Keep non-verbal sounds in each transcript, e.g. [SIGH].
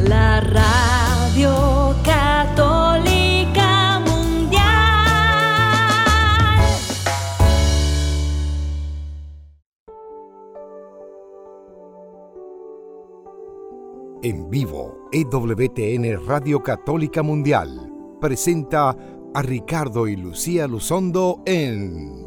la radio católica mundial. En vivo, EWTN Radio Católica Mundial presenta a Ricardo y Lucía Luzondo en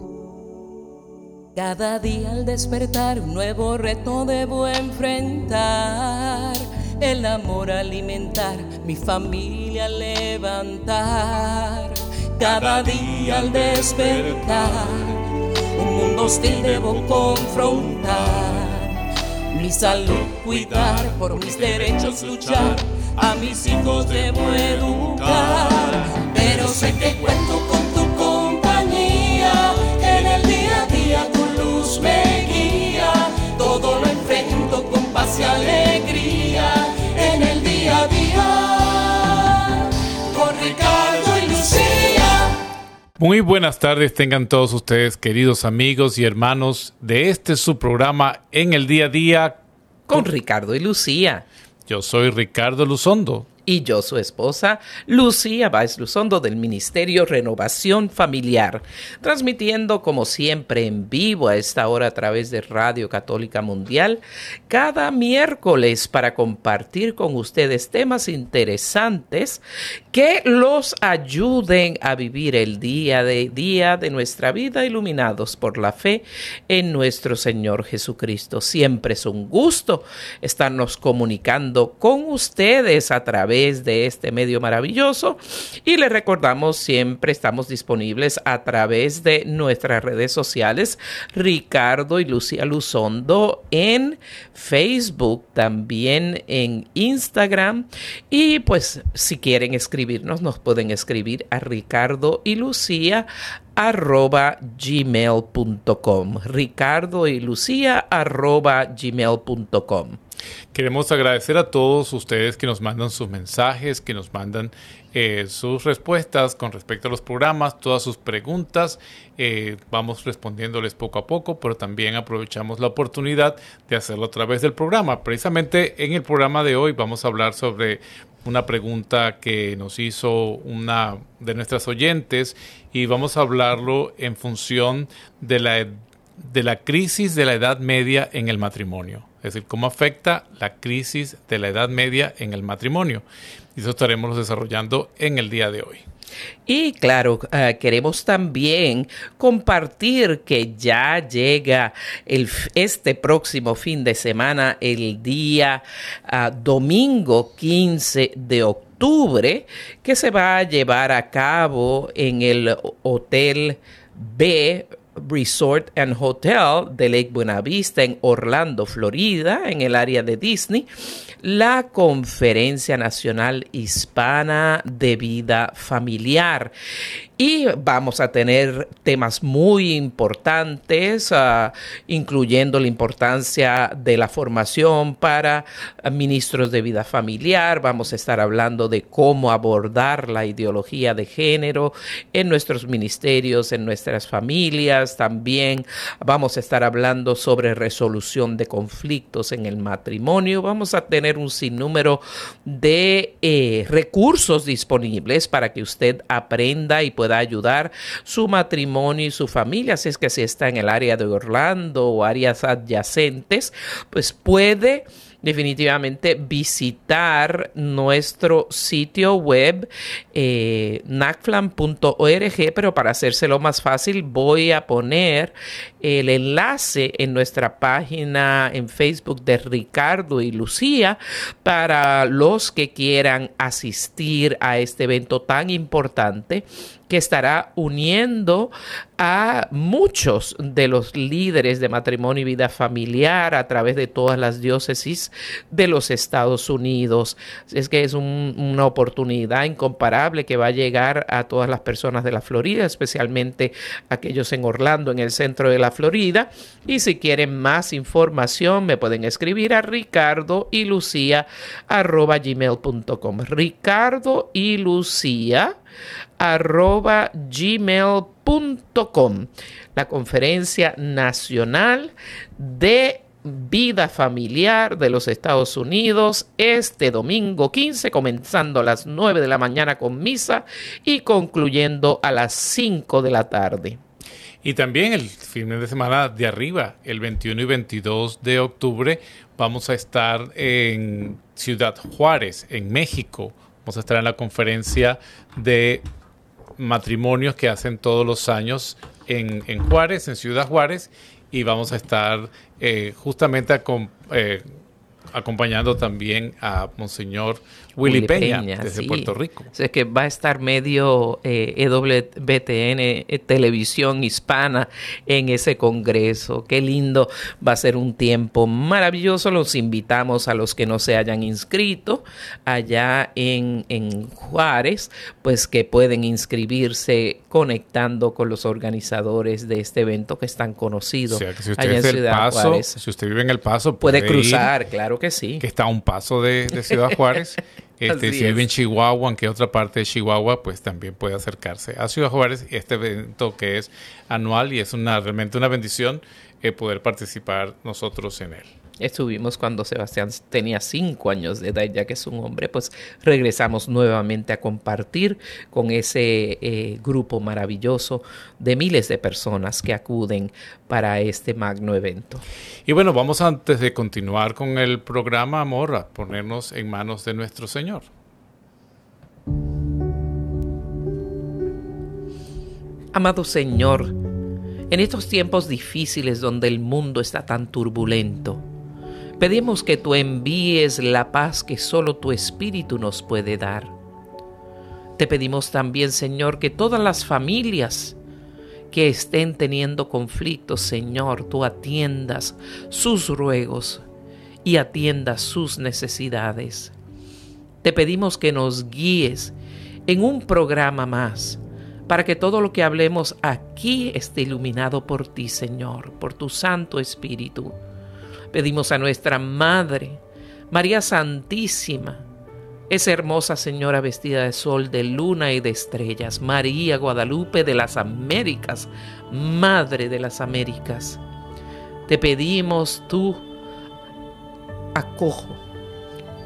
cada día al despertar un nuevo reto debo enfrentar. El amor alimentar, mi familia levantar. Cada día al despertar un mundo hostil debo confrontar. Mi salud cuidar, por mis derechos luchar. A mis hijos debo educar. Pero sé que cuento Muy buenas tardes tengan todos ustedes, queridos amigos y hermanos de este su programa en el día a día con Ricardo y Lucía. Yo soy Ricardo Luzondo y yo, su esposa, Lucía Báez Luzondo del Ministerio Renovación Familiar, transmitiendo como siempre en vivo a esta hora a través de Radio Católica Mundial cada miércoles para compartir con ustedes temas interesantes que los ayuden a vivir el día de día de nuestra vida iluminados por la fe en nuestro Señor Jesucristo. Siempre es un gusto estarnos comunicando con ustedes a través de este medio maravilloso. Y les recordamos, siempre estamos disponibles a través de nuestras redes sociales, Ricardo y Lucía Luzondo en Facebook, también en Instagram. Y pues si quieren escribirnos, nos pueden escribir a Ricardo y Lucía arroba gmail.com. Ricardo y Lucía arroba gmail.com. Queremos agradecer a todos ustedes que nos mandan sus mensajes, que nos mandan eh, sus respuestas con respecto a los programas, todas sus preguntas. Eh, vamos respondiéndoles poco a poco, pero también aprovechamos la oportunidad de hacerlo a través del programa. Precisamente en el programa de hoy vamos a hablar sobre una pregunta que nos hizo una de nuestras oyentes y vamos a hablarlo en función de la, de la crisis de la Edad Media en el matrimonio. Es decir, cómo afecta la crisis de la Edad Media en el matrimonio. Y eso estaremos desarrollando en el día de hoy. Y claro, eh, queremos también compartir que ya llega el, este próximo fin de semana, el día ah, domingo 15 de octubre, que se va a llevar a cabo en el Hotel B Resort and Hotel de Lake Buenavista en Orlando, Florida, en el área de Disney, la Conferencia Nacional Hispana de Vida Familiar. Y vamos a tener temas muy importantes, ah, incluyendo la importancia de la formación para ministros de vida familiar. Vamos a estar hablando de cómo abordar la ideología de género en nuestros ministerios, en nuestras familias. También vamos a estar hablando sobre resolución de conflictos en el matrimonio. Vamos a tener un sinnúmero de eh, recursos disponibles para que usted aprenda y pueda ayudar su matrimonio y su familia. Así es que si está en el área de Orlando o áreas adyacentes, pues puede definitivamente visitar nuestro sitio web eh, nacflam.org, pero para hacérselo más fácil voy a poner el enlace en nuestra página en Facebook de Ricardo y Lucía para los que quieran asistir a este evento tan importante que estará uniendo a muchos de los líderes de matrimonio y vida familiar a través de todas las diócesis de los Estados Unidos. Es que es una oportunidad incomparable que va a llegar a todas las personas de la Florida, especialmente aquellos en Orlando, en el centro de la Florida. Y si quieren más información, me pueden escribir a ricardo y lucía gmail.com. Ricardo y Lucía arroba gmail.com. La Conferencia Nacional de Vida Familiar de los Estados Unidos este domingo 15, comenzando a las 9 de la mañana con misa y concluyendo a las 5 de la tarde. Y también el fin de semana de arriba, el 21 y 22 de octubre, vamos a estar en Ciudad Juárez, en México. Vamos a estar en la conferencia de matrimonios que hacen todos los años en, en Juárez, en Ciudad Juárez, y vamos a estar eh, justamente con, eh, acompañando también a Monseñor Willy, Peña, desde Puerto Rico. O sea, que va a estar medio eh, EWTN, eh, Televisión Hispana, en ese congreso. Qué lindo, va a ser un tiempo maravilloso. Los invitamos a los que no se hayan inscrito allá en, en Juárez, pues que pueden inscribirse conectando con los organizadores de este evento que están conocidos. O sea, que si usted, allá en Ciudad paso, Juárez, si usted vive en El Paso, puede, puede cruzar, claro que sí. Que está a un paso de, de Ciudad Juárez. [LAUGHS] Este, si vive en Chihuahua, aunque otra parte de Chihuahua, pues también puede acercarse a Ciudad Juárez este evento que es anual y es una realmente una bendición eh, poder participar nosotros en él. Estuvimos cuando Sebastián tenía cinco años de edad, ya que es un hombre, pues regresamos nuevamente a compartir con ese eh, grupo maravilloso de miles de personas que acuden para este magno evento. Y bueno, vamos antes de continuar con el programa, Amor, a ponernos en manos de nuestro Señor. Amado Señor, en estos tiempos difíciles donde el mundo está tan turbulento, Pedimos que tú envíes la paz que solo tu Espíritu nos puede dar. Te pedimos también, Señor, que todas las familias que estén teniendo conflictos, Señor, tú atiendas sus ruegos y atiendas sus necesidades. Te pedimos que nos guíes en un programa más para que todo lo que hablemos aquí esté iluminado por ti, Señor, por tu Santo Espíritu. Pedimos a nuestra Madre, María Santísima, esa hermosa señora vestida de sol, de luna y de estrellas, María Guadalupe de las Américas, Madre de las Américas. Te pedimos tú, acojo,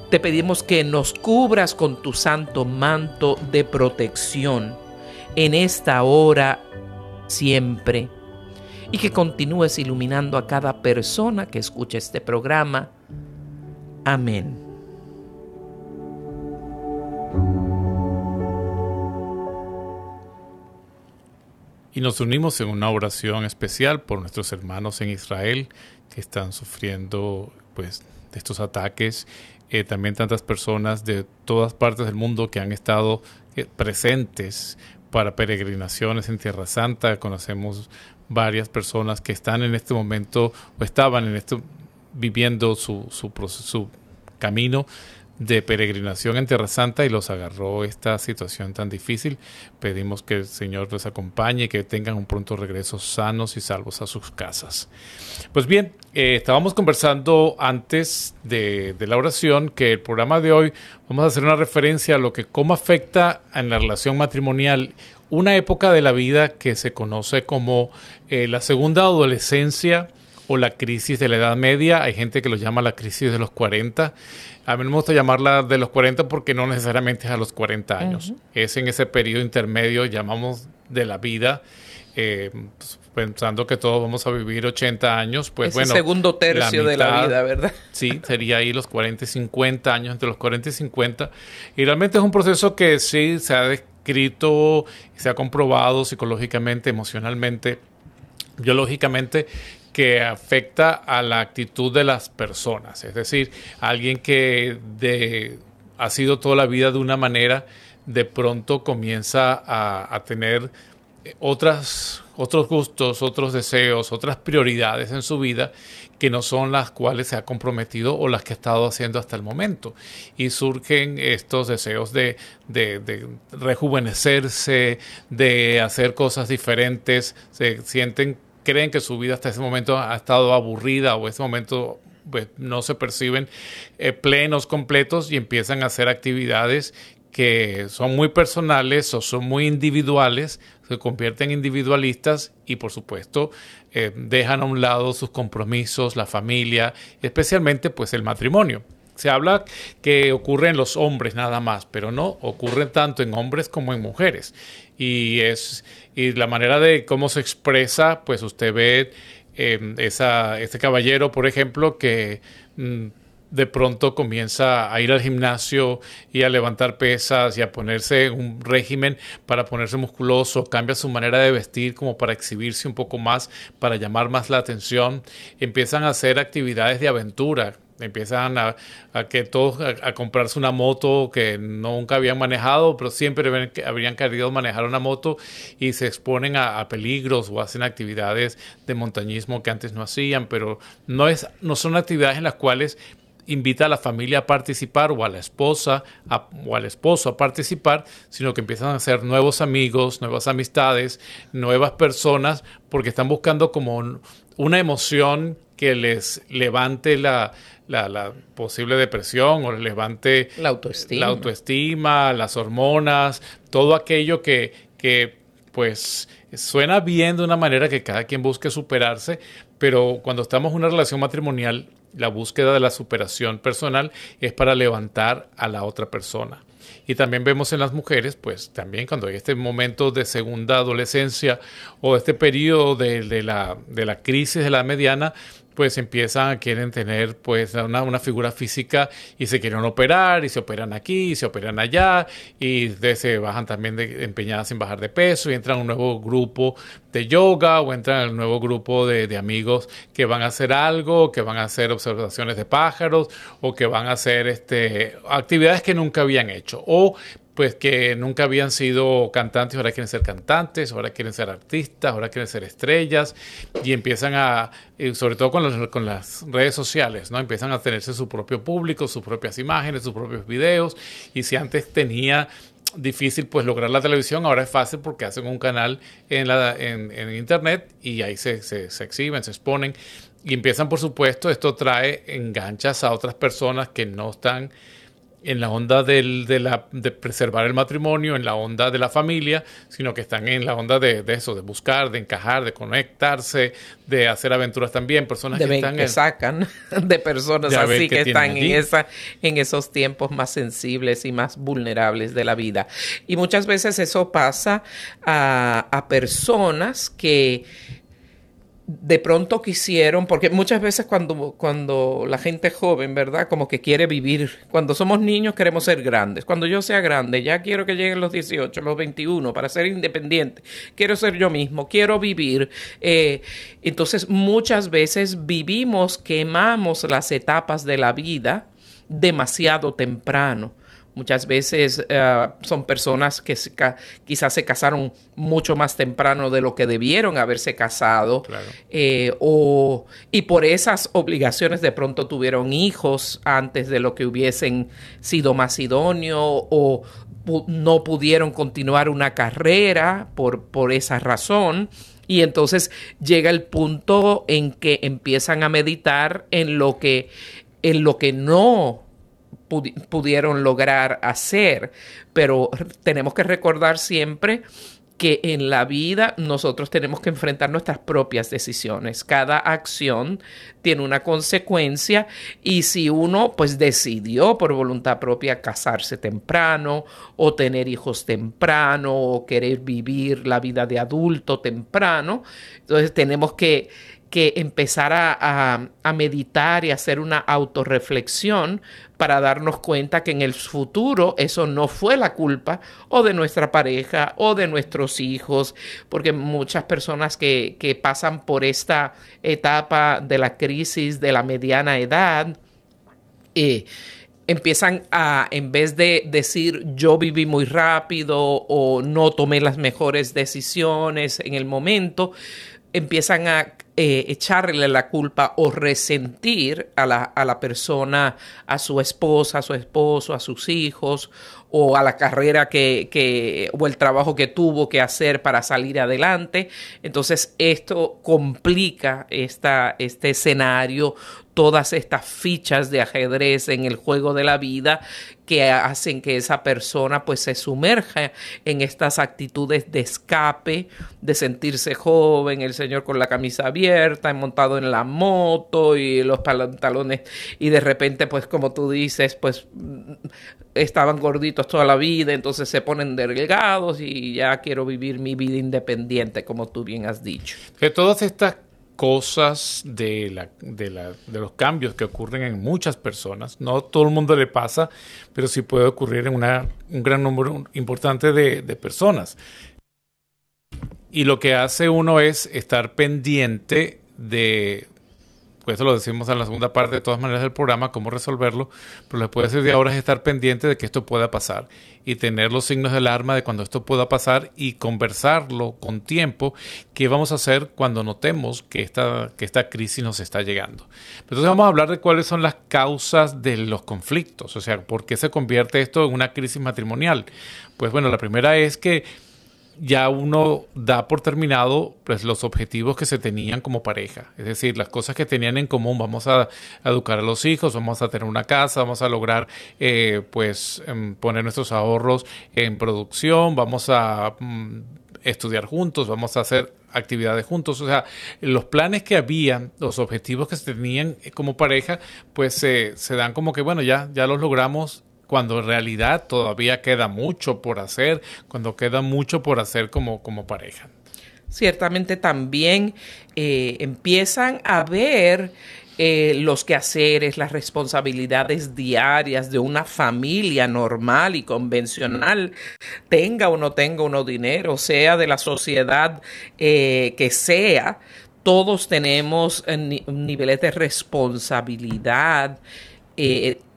te pedimos que nos cubras con tu santo manto de protección en esta hora siempre y que continúes iluminando a cada persona que escuche este programa. Amén. Y nos unimos en una oración especial por nuestros hermanos en Israel que están sufriendo pues de estos ataques. Eh, también tantas personas de todas partes del mundo que han estado eh, presentes para peregrinaciones en Tierra Santa. Conocemos varias personas que están en este momento o estaban en esto viviendo su, su, su camino de peregrinación en Tierra Santa y los agarró esta situación tan difícil. Pedimos que el Señor les acompañe y que tengan un pronto regreso sanos y salvos a sus casas. Pues bien, eh, estábamos conversando antes de, de, la oración que el programa de hoy vamos a hacer una referencia a lo que cómo afecta en la relación matrimonial una época de la vida que se conoce como eh, la segunda adolescencia o la crisis de la Edad Media. Hay gente que lo llama la crisis de los 40. A mí me gusta llamarla de los 40 porque no necesariamente es a los 40 años. Es en ese periodo intermedio, llamamos de la vida. Eh, pues, pensando que todos vamos a vivir 80 años, pues bueno. segundo tercio de la vida, ¿verdad? [LAUGHS] Sí, sería ahí los 40 y 50 años, entre los 40 y 50. Y realmente es un proceso que sí se ha se ha comprobado psicológicamente, emocionalmente, biológicamente, que afecta a la actitud de las personas. Es decir, alguien que ha sido toda la vida de una manera, de pronto comienza a, a tener otras, otros gustos, otros deseos, otras prioridades en su vida que no son las cuales se ha comprometido o las que ha estado haciendo hasta el momento. Y surgen estos deseos de, rejuvenecerse, de hacer cosas diferentes, se sienten, creen que su vida hasta ese momento ha estado aburrida o ese momento pues, no se perciben eh, plenos, completos y empiezan a hacer actividades que son muy personales o son muy individuales, se convierten en individualistas y por supuesto eh, dejan a un lado sus compromisos, la familia, especialmente pues el matrimonio. Se habla que ocurre en los hombres nada más, pero no, ocurre tanto en hombres como en mujeres. Y es y la manera de cómo se expresa, pues usted ve eh, esa, este caballero, por ejemplo, que mm, de pronto comienza a ir al gimnasio y a levantar pesas y a ponerse un régimen para ponerse musculoso, cambia su manera de vestir como para exhibirse un poco más, para llamar más la atención, empiezan a hacer actividades de aventura, empiezan a, que todos a, comprarse una moto que nunca habían manejado, pero siempre habrían querido manejar una moto y se exponen a, peligros o hacen actividades de montañismo que antes no hacían, pero no es no son actividades en las cuales invita a la familia a participar o a la esposa o al esposo a participar, sino que empiezan a ser nuevos amigos, nuevas amistades, nuevas personas, porque están buscando como una emoción que les levante la, posible depresión o les levante la autoestima. la autoestima, las hormonas, todo aquello que, que pues suena bien de una manera que cada quien busque superarse, pero cuando estamos en una relación matrimonial la búsqueda de la superación personal es para levantar a la otra persona. Y también vemos en las mujeres, pues también cuando hay este momento de segunda adolescencia o este periodo de, la, de la crisis de la mediana, pues empiezan, quieren tener pues una, una, figura física y se quieren operar y se operan aquí y se operan allá y de, se bajan también de, empeñadas en bajar de peso y entran a un nuevo grupo de yoga o entran al nuevo grupo de, de, amigos que van a hacer algo, que van a hacer observaciones de pájaros o que van a hacer este, actividades que nunca habían hecho o pues que nunca habían sido cantantes, ahora quieren ser cantantes, ahora quieren ser artistas, ahora quieren ser estrellas y empiezan a, eh, sobre todo con, con las redes sociales, ¿no? Empiezan a tenerse su propio público, sus propias imágenes, sus propios videos y si antes tenía difícil pues lograr la televisión, ahora es fácil porque hacen un canal en, la, en, en internet y ahí se, se exhiben, se exponen y empiezan por supuesto, esto trae enganchas a otras personas que no están en la onda del, de, la, de preservar el matrimonio, en la onda de la familia, sino que están en la onda de, eso, de buscar, de encajar, de conectarse, de hacer aventuras también, personas que están que sacan de personas así que, están en esa en esos tiempos más sensibles y más vulnerables de la vida. Y muchas veces eso pasa a, a personas que de pronto quisieron, porque muchas veces cuando, cuando la gente joven, ¿verdad? Como que quiere vivir, cuando somos niños queremos ser grandes. Cuando yo sea grande, ya quiero que lleguen los 18, los 21, para ser independiente. Quiero ser yo mismo, quiero vivir. Eh, entonces muchas veces vivimos, quemamos las etapas de la vida demasiado temprano. Muchas veces eh, son personas que quizás se casaron mucho más temprano de lo que debieron haberse casado. Eh, o, y por esas obligaciones de pronto tuvieron hijos antes de lo que hubiesen sido más idóneo o no pudieron continuar una carrera por, por esa razón. Y entonces llega el punto en que empiezan a meditar en lo que, en lo que no pudieron lograr hacer. Pero tenemos que recordar siempre que en la vida nosotros tenemos que enfrentar nuestras propias decisiones. Cada acción tiene una consecuencia y si uno pues decidió por voluntad propia casarse temprano o tener hijos temprano o querer vivir la vida de adulto temprano, entonces tenemos que que empezar a, meditar y hacer una autorreflexión para darnos cuenta que en el futuro eso no fue la culpa o de nuestra pareja o de nuestros hijos, porque muchas personas que, pasan por esta etapa de la crisis de la mediana edad, eh, empiezan a, en vez de decir yo viví muy rápido o no tomé las mejores decisiones en el momento, empiezan a eh, echarle la culpa o resentir a la, a la, persona, a su esposa, a su esposo, a sus hijos o a la carrera que, que, o el trabajo que tuvo que hacer para salir adelante. Entonces esto complica esta, este escenario todas estas fichas de ajedrez en el juego de la vida que hacen que esa persona pues se sumerja en estas actitudes de escape, de sentirse joven, el señor con la camisa abierta, montado en la moto y los pantalones y de repente pues como tú dices pues estaban gorditos toda la vida, entonces se ponen delgados y ya quiero vivir mi vida independiente como tú bien has dicho. Que todas estas cosas de, la, de, la, de, los cambios que ocurren en muchas personas. No todo el mundo le pasa, pero sí puede ocurrir en una, un gran número importante de, de personas. Y lo que hace uno es estar pendiente de, pues eso lo decimos en la segunda parte de todas maneras del programa, cómo resolverlo, pero lo que puede hacer de ahora es estar pendiente de que esto pueda pasar y tener los signos de alarma de cuando esto pueda pasar y conversarlo con tiempo, qué vamos a hacer cuando notemos que esta, que esta crisis nos está llegando. Entonces vamos a hablar de cuáles son las causas de los conflictos, o sea, por qué se convierte esto en una crisis matrimonial. Pues bueno, la primera es que ya uno da por terminado pues, los objetivos que se tenían como pareja. Es decir, las cosas que tenían en común. Vamos a, educar a los hijos, vamos a tener una casa, vamos a lograr eh, pues em, poner nuestros ahorros en producción, vamos a mm, estudiar juntos, vamos a hacer actividades juntos. O sea, los planes que habían, los objetivos que se tenían como pareja, pues se dan como que, bueno, ya, ya los logramos cuando en realidad todavía queda mucho por hacer, cuando queda mucho por hacer como, como pareja. Ciertamente también eh, empiezan a ver eh, los quehaceres, las responsabilidades diarias de una familia normal y convencional, tenga o no tenga uno dinero, sea de la sociedad eh, que sea, todos tenemos niveles de responsabilidad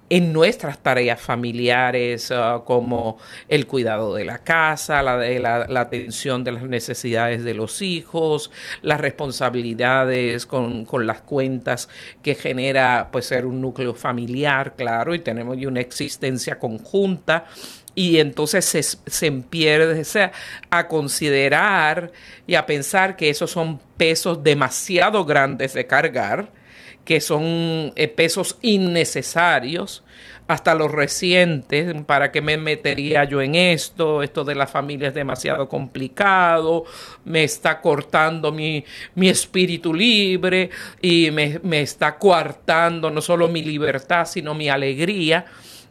en nuestras tareas familiares, ah, como el cuidado de la casa, la, de la, atención de las necesidades de los hijos, las responsabilidades con, las cuentas que genera pues ser un núcleo familiar, claro, y tenemos una existencia conjunta. Y entonces se, se empieza a considerar y a pensar que esos son pesos demasiado grandes de cargar, que son eh, pesos innecesarios, hasta los recientes, ¿para qué me metería yo en esto? Esto de la familia es demasiado complicado, me está cortando mi, mi espíritu libre y me, me está coartando no solo mi libertad, sino mi alegría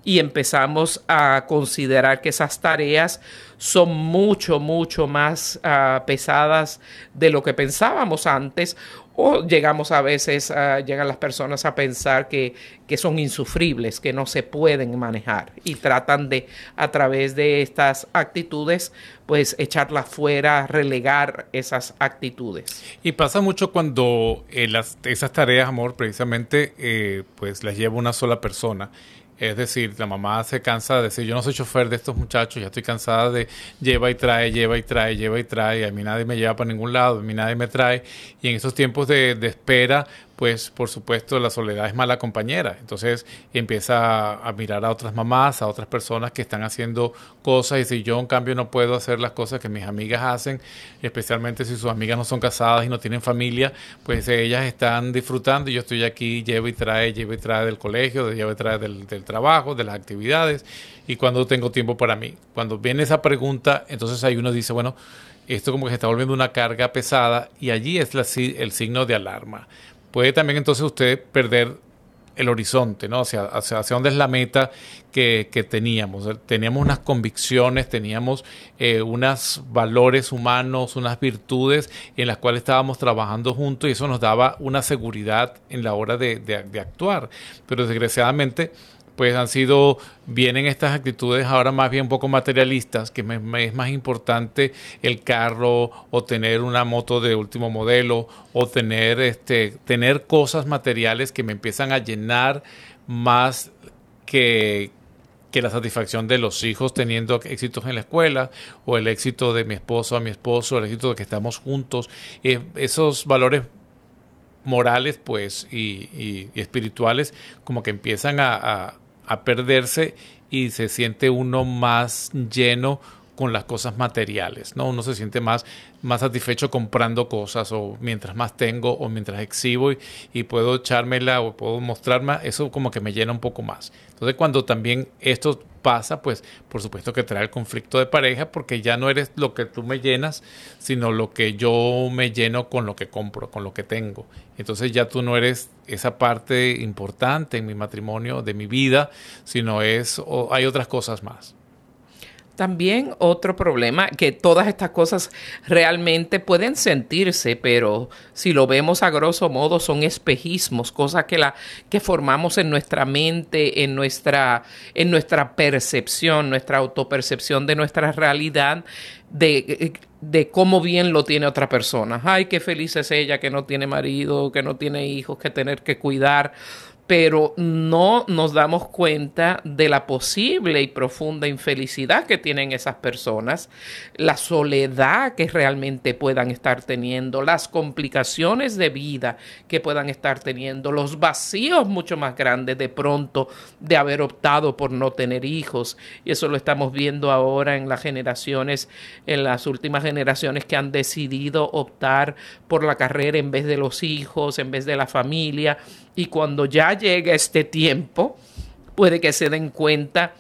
y empezamos a considerar que esas tareas son mucho, mucho más ah, pesadas de lo que pensábamos antes o llegamos a veces, llegan las personas a pensar que, que, son insufribles, que no se pueden manejar y tratan de, a través de estas actitudes, pues echarlas fuera, relegar esas actitudes. Y pasa mucho cuando eh, las, esas tareas, amor, precisamente, eh, pues las lleva una sola persona es decir, la mamá se cansa de decir, yo no soy chofer de estos muchachos, ya estoy cansada de lleva y trae, lleva y trae, lleva y trae, a mí nadie me lleva para ningún lado, a mí nadie me trae. Y en esos tiempos de, de espera, pues por supuesto la soledad es mala compañera. Entonces empieza a, mirar a otras mamás, a otras personas que están haciendo cosas y si yo en cambio no puedo hacer las cosas que mis amigas hacen, especialmente si sus amigas no son casadas y no tienen familia, pues ellas están disfrutando y yo estoy aquí, llevo y trae, llevo y trae del colegio, llevo y trae del, trabajo, de las actividades y cuando tengo tiempo para mí. Cuando viene esa pregunta, entonces ahí uno dice, bueno, esto como que se está volviendo una carga pesada y allí es el signo de alarma puede también entonces usted perder el horizonte, ¿no? Hacia, hacia, dónde es la meta que, teníamos. Teníamos unas convicciones, teníamos eh, unos valores humanos, unas virtudes en las cuales estábamos trabajando juntos y eso nos daba una seguridad en la hora de actuar. Pero desgraciadamente pues han sido, vienen estas actitudes ahora más bien un poco materialistas, que me, es más importante el carro o tener una moto de último modelo o tener, este, tener cosas materiales que me empiezan a llenar más que, que la satisfacción de los hijos teniendo éxitos en la escuela o el éxito de mi esposo a mi esposo, el éxito de que estamos juntos. Eh, esos valores morales pues y, espirituales como que empiezan a, a perderse y se siente uno más lleno con las cosas materiales, ¿no? Uno se siente más, más satisfecho comprando cosas o mientras más tengo o mientras exhibo y, puedo echármela o puedo mostrarme, eso como que me llena un poco más. Entonces cuando también esto pasa, pues por supuesto que trae el conflicto de pareja porque ya no eres lo que tú me llenas, sino lo que yo me lleno con lo que compro, con lo que tengo. Entonces ya tú no eres esa parte importante en mi matrimonio, de mi vida, sino es, o hay otras cosas más. También otro problema, que todas estas cosas realmente pueden sentirse, pero si lo vemos a grosso modo son espejismos, cosas que, la, que formamos en nuestra mente, en nuestra, en nuestra percepción, nuestra autopercepción de nuestra realidad, de, de cómo bien lo tiene otra persona. Ay, qué feliz es ella que no tiene marido, que no tiene hijos, que tener que cuidar pero no nos damos cuenta de la posible y profunda infelicidad que tienen esas personas, la soledad que realmente puedan estar teniendo, las complicaciones de vida que puedan estar teniendo, los vacíos mucho más grandes de pronto de haber optado por no tener hijos. Y eso lo estamos viendo ahora en las generaciones, en las últimas generaciones que han decidido optar por la carrera en vez de los hijos, en vez de la familia y cuando ya llegue este tiempo, puede que se den cuenta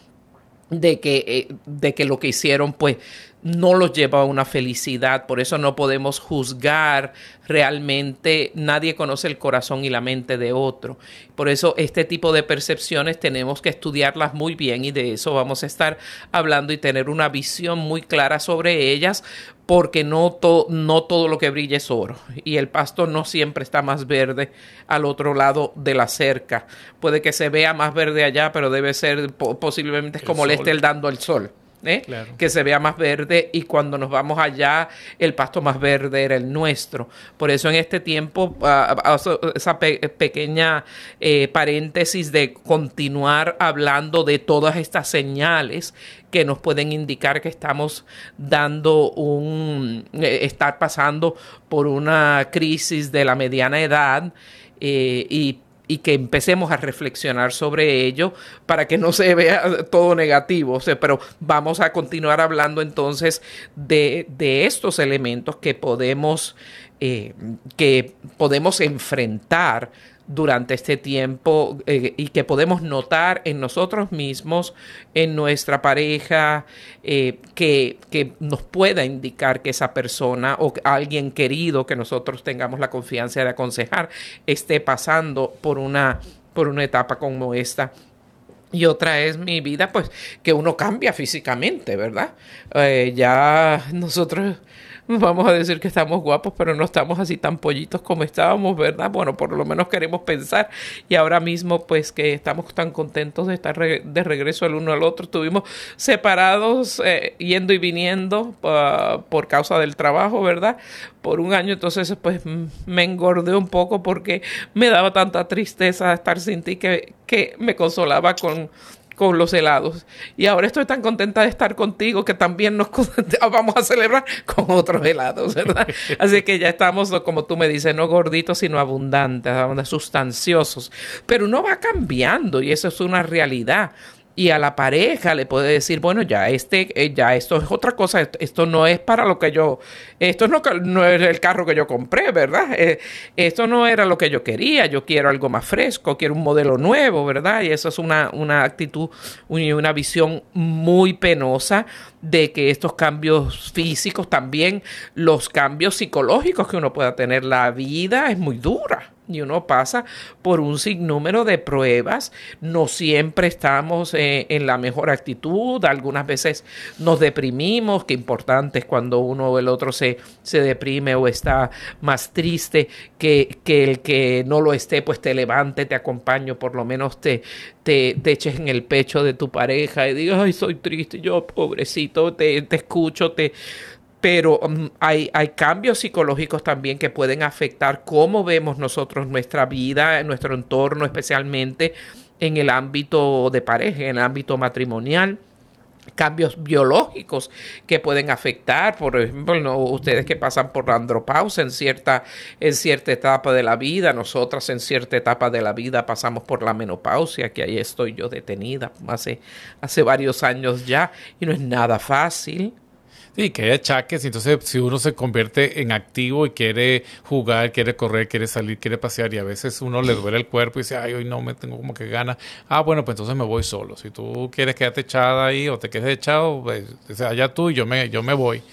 de que, eh, de que lo que hicieron pues no los lleva a una felicidad, por eso no podemos juzgar realmente, nadie conoce el corazón y la mente de otro. Por eso este tipo de percepciones tenemos que estudiarlas muy bien y de eso vamos a estar hablando y tener una visión muy clara sobre ellas, porque no, no todo lo que brilla es oro y el pasto no siempre está más verde al otro lado de la cerca. Puede que se vea más verde allá, pero debe ser posiblemente como le esté dando el sol. ¿Eh? que se vea más verde y cuando nos vamos allá el pasto más verde era el nuestro. Por eso en este tiempo, ah, ah, esa pequeña eh, paréntesis de continuar hablando de todas estas señales que nos pueden indicar que estamos dando un, eh, estar pasando por una crisis de la mediana edad y y que empecemos a reflexionar sobre ello para que no se vea todo negativo. pero vamos a continuar hablando entonces de, de estos elementos que podemos, eh, que podemos enfrentar durante este tiempo eh, y que podemos notar en nosotros mismos, en nuestra pareja, eh, que, que, nos pueda indicar que esa persona o alguien querido que nosotros tengamos la confianza de aconsejar esté pasando por una, por una etapa como esta. Y otra es mi vida, pues que uno cambia físicamente, ¿verdad? Eh, ya nosotros [LAUGHS] vamos a decir que estamos guapos, pero no estamos así tan pollitos como estábamos, ¿verdad? Bueno, por lo menos queremos pensar. Y ahora mismo, pues que estamos tan contentos de estar de regreso el uno al otro. Estuvimos separados, eh, yendo y viniendo por causa del trabajo, ¿verdad? Por un año, entonces, pues me engordé un poco porque me daba tanta tristeza estar sin ti que, que me consolaba con con los helados. Y ahora estoy tan contenta de estar contigo que también nos [LAUGHS] vamos a celebrar con otros helados, ¿verdad? [LAUGHS] Así que ya estamos, como tú me dices, no gorditos, sino abundantes, sustanciosos. Pero uno va cambiando y eso es una realidad y a la pareja le puede decir, bueno, ya este, eh, ya esto es otra cosa, esto, no es para lo que yo, esto no, no es el carro que yo compré, ¿verdad? Eh, esto no era lo que yo quería, yo quiero algo más fresco, quiero un modelo nuevo, ¿verdad? Y eso es una, una actitud y una visión muy penosa de que estos cambios físicos, también los cambios psicológicos que uno pueda tener, la vida es muy dura y uno pasa por un sinnúmero de pruebas. No siempre estamos eh, en la mejor actitud, algunas veces nos deprimimos, que importante es cuando uno o el otro se, se deprime o está más triste, que, que, el que no lo esté, pues te levante, te acompaño, por lo menos te, te, te eches en el pecho de tu pareja y digas, ay, soy triste, yo pobrecito, te, te escucho, te pero mm, hay, cambios psicológicos también que pueden afectar cómo vemos nosotros nuestra vida, nuestro entorno, especialmente en el ámbito de pareja, en el ámbito matrimonial. Cambios biológicos que pueden afectar, por ejemplo, ustedes que pasan por la andropausa en cierta, en cierta etapa de la vida, nosotras en cierta etapa de la vida pasamos por la menopausia, que ahí estoy yo detenida hace, hace varios años ya, y no es nada fácil, Sí, que hay achaques, entonces si uno se convierte en activo y quiere jugar, quiere correr, quiere salir, quiere pasear y a veces uno le duele el cuerpo y dice, ay, hoy no me tengo como que gana, ah, bueno, pues entonces me voy solo. Si tú quieres quedarte echada ahí o te quedes echado, pues allá tú y yo me, yo me voy.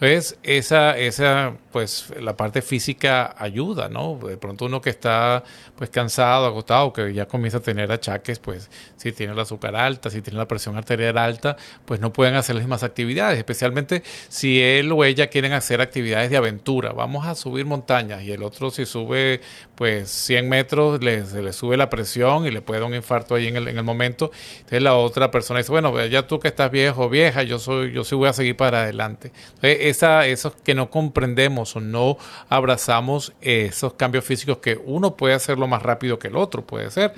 Entonces, esa, esa, pues, la parte física ayuda, ¿no? De pronto uno que está, pues, cansado, agotado, que ya comienza a tener achaques, pues, si tiene el azúcar alta, si tiene la presión arterial alta, pues no pueden hacer las mismas actividades, especialmente si él o ella quieren hacer actividades de aventura. Vamos a subir montañas y el otro si sube, pues, 100 metros, le, se sube la presión y le puede dar un infarto ahí en el, en el momento. Entonces, la otra persona dice, bueno, ya tú que estás viejo vieja, yo soy, yo sí voy a seguir para adelante. Entonces, esa, esos que no comprendemos o no abrazamos esos cambios físicos que uno puede hacerlo más rápido que el otro, puede ser.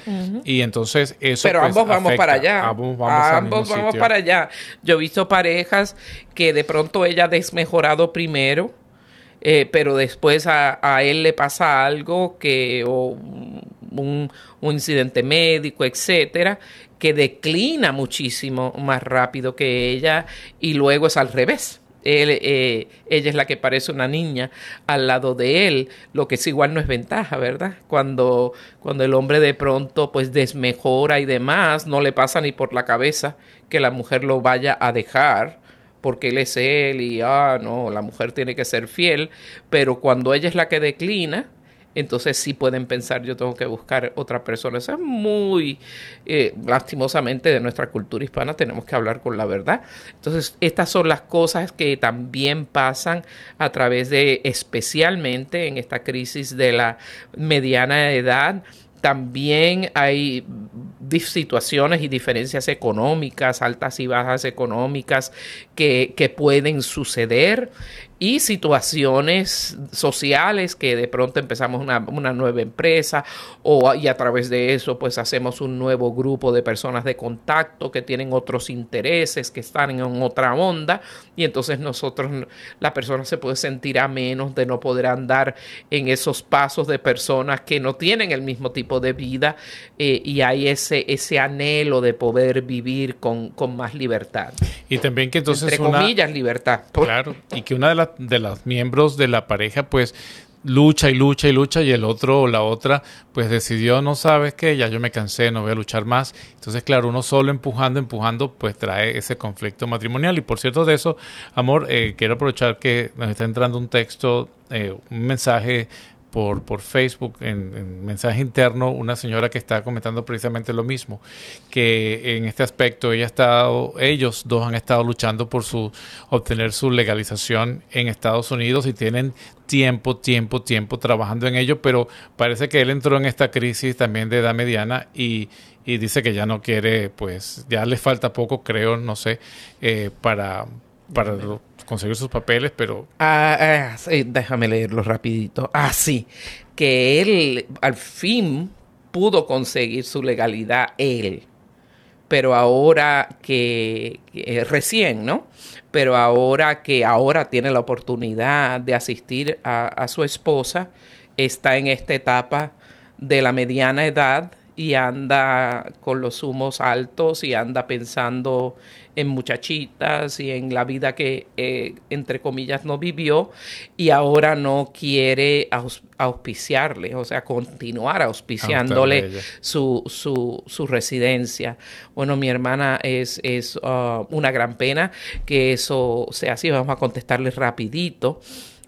Y entonces eso... Pero pues, ambos vamos para allá. Ambos vamos, para allá. Yo he visto parejas que de pronto ella ha desmejorado primero. Eh, pero después a, él le pasa algo que o un, un incidente médico, etcétera, que declina muchísimo más rápido que ella y luego es al revés. Eh, ella es la que parece una niña al lado de él, lo que es igual no es ventaja, ¿verdad? Cuando, cuando el hombre de pronto pues desmejora y demás, no le pasa ni por la cabeza que la mujer lo vaya a dejar, porque él es él y, ah, no, la mujer tiene que ser fiel, pero cuando ella es la que declina, entonces sí pueden pensar yo tengo que buscar otra persona. Eso es muy eh, lastimosamente de nuestra cultura hispana, tenemos que hablar con la verdad. Entonces estas son las cosas que también pasan a través de, especialmente en esta crisis de la mediana edad, también hay situaciones y diferencias económicas, altas y bajas económicas que, que pueden suceder y situaciones sociales que de pronto empezamos una, nueva empresa o y a través de eso pues hacemos un nuevo grupo de personas de contacto que tienen otros intereses, que están en otra onda y entonces nosotros, la persona se puede sentir a menos de no poder andar en esos pasos de personas que no tienen el mismo tipo de vida eh, y hay ese, ese anhelo de poder vivir con, con más libertad. Y también que entonces... Entre comillas, libertad. Claro, y que una de las de los miembros de la pareja, pues lucha y lucha y lucha y el otro o la otra pues decidió no sabes qué ya yo me cansé no voy a luchar más entonces claro uno solo empujando empujando pues trae ese conflicto matrimonial. Y por cierto de eso amor eh, quiero aprovechar que nos está entrando un texto eh, un mensaje por, por Facebook en, mensaje interno una señora que está comentando precisamente lo mismo, que en este aspecto ella ha estado, ellos dos han estado luchando por su obtener su legalización en Estados Unidos y tienen tiempo, tiempo, tiempo trabajando en ello, pero parece que él entró en esta crisis también de edad mediana y, y dice que ya no quiere, pues ya le falta poco, creo, no sé, eh, para, para conseguir sus papeles, pero... Ah, ah déjame leerlo rapidito. Ah, sí, que él al fin pudo conseguir su legalidad él, pero ahora que, recién, ¿no? Pero ahora que ahora tiene la oportunidad de asistir a, a su esposa, está en esta etapa de la mediana edad y anda con los humos altos y anda pensando en muchachitas y en la vida que, eh, entre comillas, no vivió y ahora no quiere auspiciarle, o sea, continuar auspiciándole su, su, su, residencia. Bueno, mi hermana es, es uh, una gran pena que eso sea así, vamos a contestarle rapidito.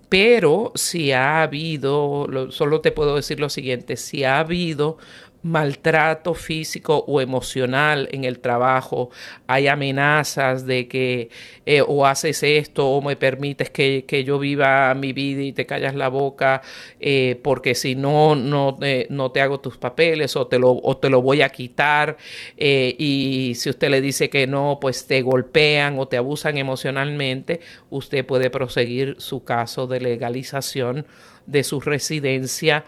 Pero si ha habido, solo te puedo decir lo siguiente, si ha habido maltrato físico o emocional en el trabajo, hay amenazas de que eh, o haces esto o me permites que, yo viva mi vida y te callas la boca eh, porque si no, no, no te hago tus papeles o te lo, o te lo voy a quitar eh, y si usted le dice que no, pues te golpean o te abusan emocionalmente, usted puede proseguir su caso de legalización de su residencia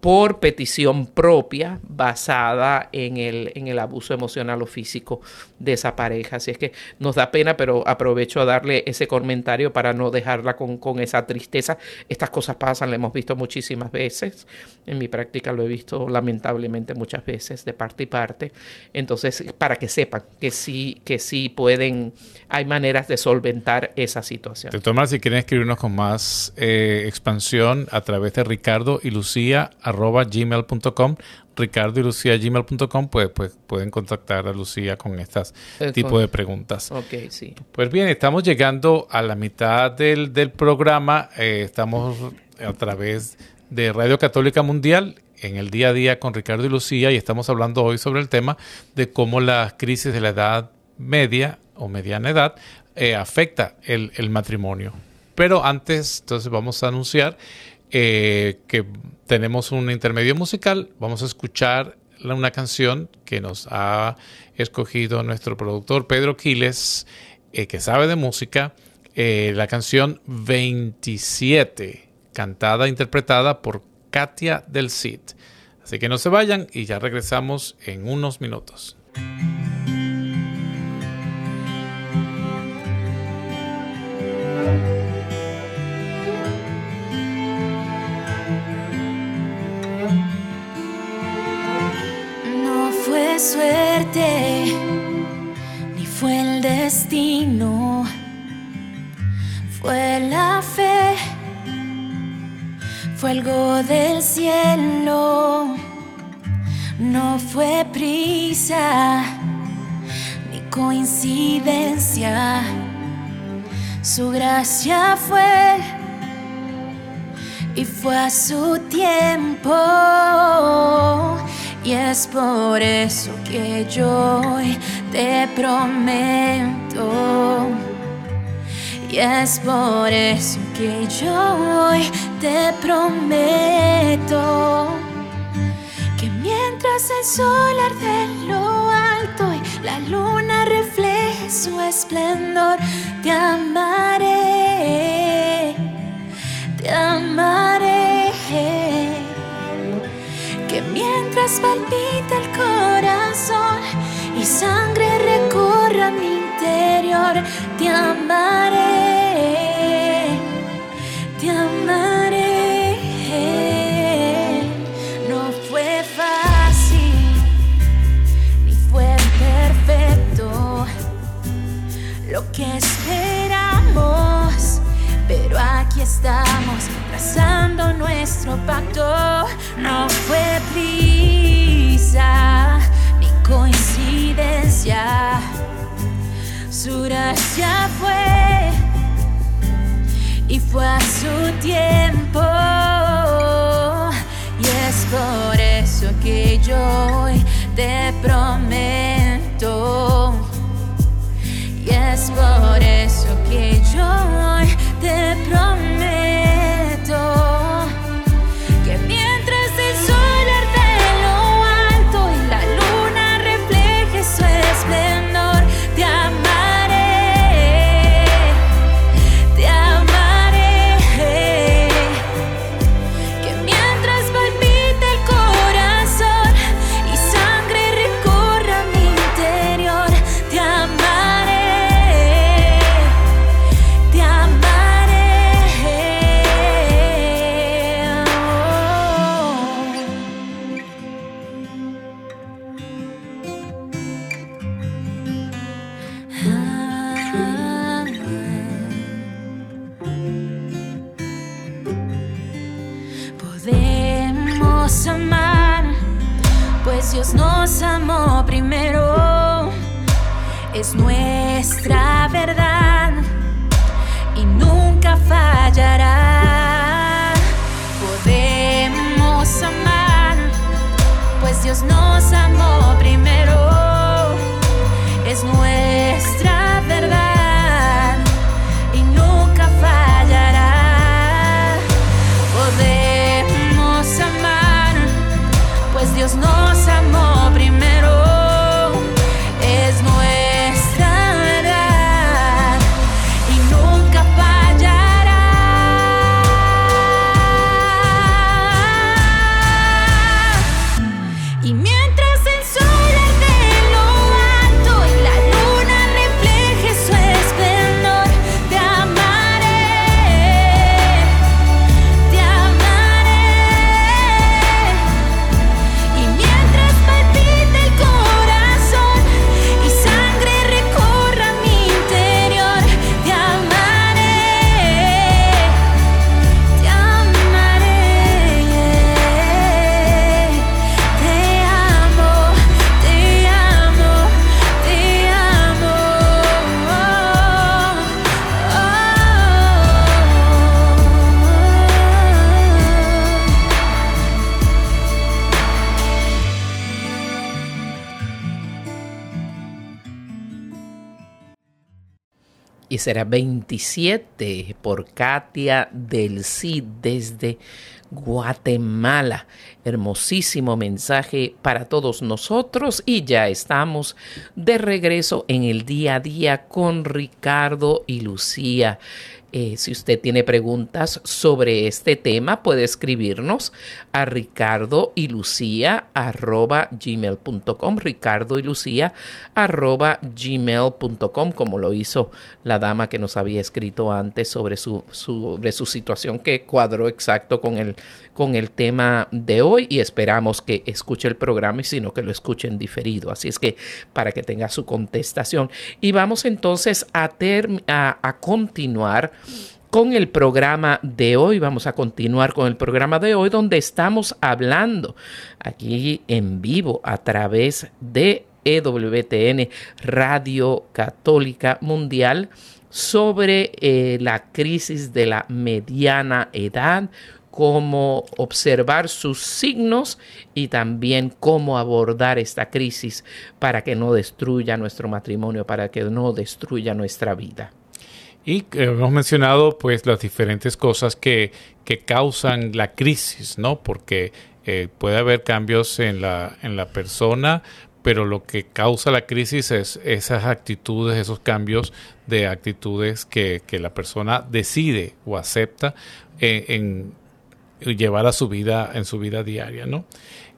por petición propia basada en el, en el abuso emocional o físico de esa pareja. Así es que nos da pena, pero aprovecho a darle ese comentario para no dejarla con, con esa tristeza. Estas cosas pasan, lo hemos visto muchísimas veces. En mi práctica lo he visto lamentablemente muchas veces de parte y parte. Entonces, para que sepan que sí, que sí pueden, hay maneras de solventar esa situación. De todas si quieren escribirnos con más eh, expansión a través de Ricardo y Lucía arroba gmail.com ricardo y lucía gmail.com pues, pues pueden contactar a Lucía con estas eh, tipo de preguntas. Ok, sí. Pues bien, estamos llegando a la mitad del, programa. Eh, estamos a través de Radio Católica Mundial en el día a día con Ricardo y Lucía y estamos hablando hoy sobre el tema de cómo la crisis de la edad media o mediana edad eh, afecta el, el matrimonio. Pero antes, entonces vamos a anunciar eh, que tenemos un intermedio musical. Vamos a escuchar una canción que nos ha escogido nuestro productor Pedro Quiles, eh, que sabe de música. Eh, la canción 27, cantada e interpretada por Katia del Cid. Así que no se vayan y ya regresamos en unos minutos. Suerte, ni fue el destino, fue la fe, fue algo del cielo, no fue prisa, ni coincidencia, su gracia fue y fue a su tiempo y es por eso que yo te prometo. Y es por eso que yo hoy te prometo. Que mientras el sol arde en lo alto y la luna refleje su esplendor, te amaré. Te amaré mientras palpita el corazón y sangre recorra mi interior, te amaré, te amaré. No fue fácil, ni fue perfecto lo que esperamos, pero aquí estamos trazando nuestro pacto no fue prisa ni coincidencia. Su gracia fue y fue a su tiempo. Y es por eso que yo hoy te prometo. Y es por eso que yo hoy te prometo. Será 27 por Katia del Cid desde Guatemala. Hermosísimo mensaje para todos nosotros y ya estamos de regreso en el día a día con Ricardo y Lucía. Eh, si usted tiene preguntas sobre este tema, puede escribirnos a ricardo y lucía gmail.com, ricardo y lucía gmail.com, como lo hizo la dama que nos había escrito antes sobre su, sobre su situación que cuadró exacto con el, con el tema de hoy y esperamos que escuche el programa y sino que lo escuchen diferido. Así es que para que tenga su contestación. Y vamos entonces a, a, a continuar con el programa de hoy. Vamos a continuar con el programa de hoy donde estamos hablando aquí en vivo a través de EWTN Radio Católica Mundial sobre eh, la crisis de la mediana edad, cómo observar sus signos y también cómo abordar esta crisis para que no destruya nuestro matrimonio, para que no destruya nuestra vida. Y hemos mencionado pues las diferentes cosas que, que causan la crisis, ¿no? Porque eh, puede haber cambios en la, en la persona, pero lo que causa la crisis es esas actitudes, esos cambios de actitudes que, que la persona decide o acepta en, llevar a su vida, en su vida diaria, ¿no?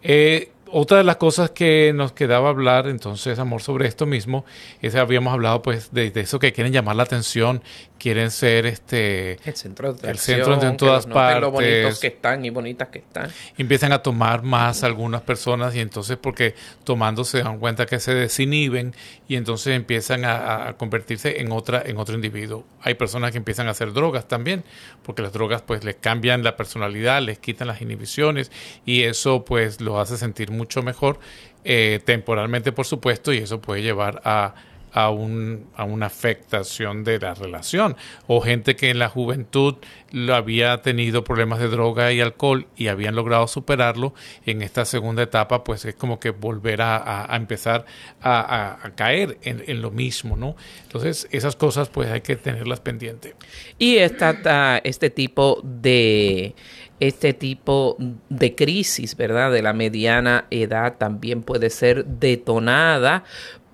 Eh, otra de las cosas que nos quedaba hablar, entonces, amor, sobre esto mismo, es habíamos hablado pues de, eso que quieren llamar la atención, quieren ser este el centro de el centro en todas partes, lo bonitos que están y bonitas que están. Empiezan a tomar más algunas personas y entonces porque tomando se dan cuenta que se desinhiben y entonces empiezan a, convertirse en otra en otro individuo. Hay personas que empiezan a hacer drogas también, porque las drogas pues les cambian la personalidad, les quitan las inhibiciones y eso pues los hace sentir muy mucho mejor, eh, temporalmente por supuesto, y eso puede llevar a, a, un, a, una afectación de la relación. O gente que en la juventud lo había tenido problemas de droga y alcohol y habían logrado superarlo, en esta segunda etapa pues es como que volver a, empezar a, caer en, en, lo mismo, ¿no? Entonces esas cosas pues hay que tenerlas pendientes. Y esta, este tipo de este tipo de crisis, ¿verdad? De la mediana edad también puede ser detonada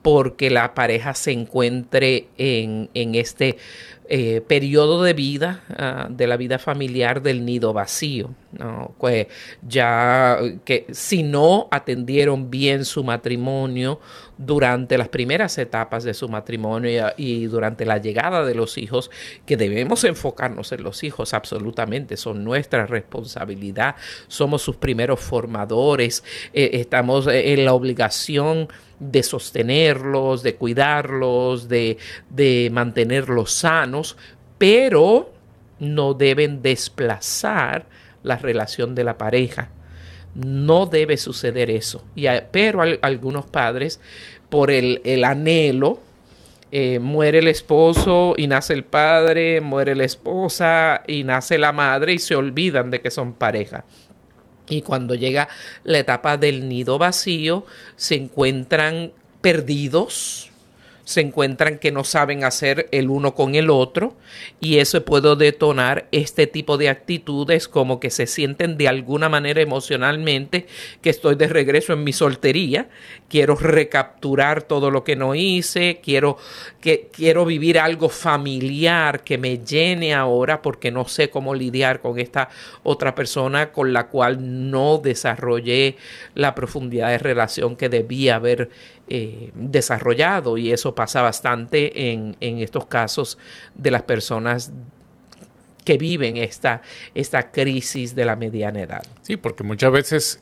porque la pareja se encuentre en, en este eh, periodo de vida, ah, de la vida familiar del nido vacío. ¿No? Pues ya que si no atendieron bien su matrimonio durante las primeras etapas de su matrimonio y, durante la llegada de los hijos, que debemos enfocarnos en los hijos absolutamente, son nuestra responsabilidad, somos sus primeros formadores, eh, estamos en la obligación de sostenerlos, de cuidarlos, de, de mantenerlos sanos, pero no deben desplazar la relación de la pareja. No debe suceder eso. Y pero algunos padres, por el, el anhelo, eh, muere el esposo y nace el padre, muere la esposa y nace la madre y se olvidan de que son pareja. Y cuando llega la etapa del nido vacío, se encuentran perdidos, se encuentran que no saben hacer el uno con el otro y eso puede detonar este tipo de actitudes como que se sienten de alguna manera emocionalmente que estoy de regreso en mi soltería, quiero recapturar todo lo que no hice, quiero que quiero vivir algo familiar que me llene ahora porque no sé cómo lidiar con esta otra persona con la cual no desarrollé la profundidad de relación que debía haber eh, desarrollado y eso pasa bastante en, en, estos casos de las personas que viven esta, esta crisis de la mediana edad. Sí, porque muchas veces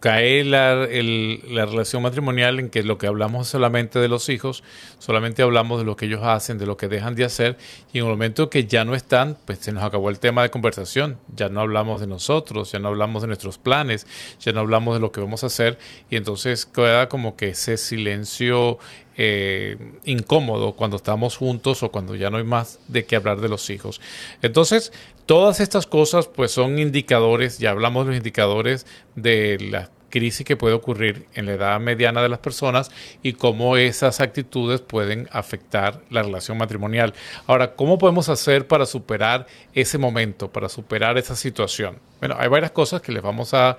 cae la, la, relación matrimonial en que lo que hablamos solamente de los hijos, solamente hablamos de lo que ellos hacen, de lo que dejan de hacer, y en el momento que ya no están, pues se nos acabó el tema de conversación, ya no hablamos de nosotros, ya no hablamos de nuestros planes, ya no hablamos de lo que vamos a hacer, y entonces queda como que ese silencio eh, incómodo cuando estamos juntos o cuando ya no hay más de qué hablar de los hijos. Entonces, todas estas cosas pues son indicadores, ya hablamos de los indicadores de la crisis que puede ocurrir en la edad mediana de las personas y cómo esas actitudes pueden afectar la relación matrimonial. Ahora, ¿cómo podemos hacer para superar ese momento, para superar esa situación? Bueno, hay varias cosas que les vamos a,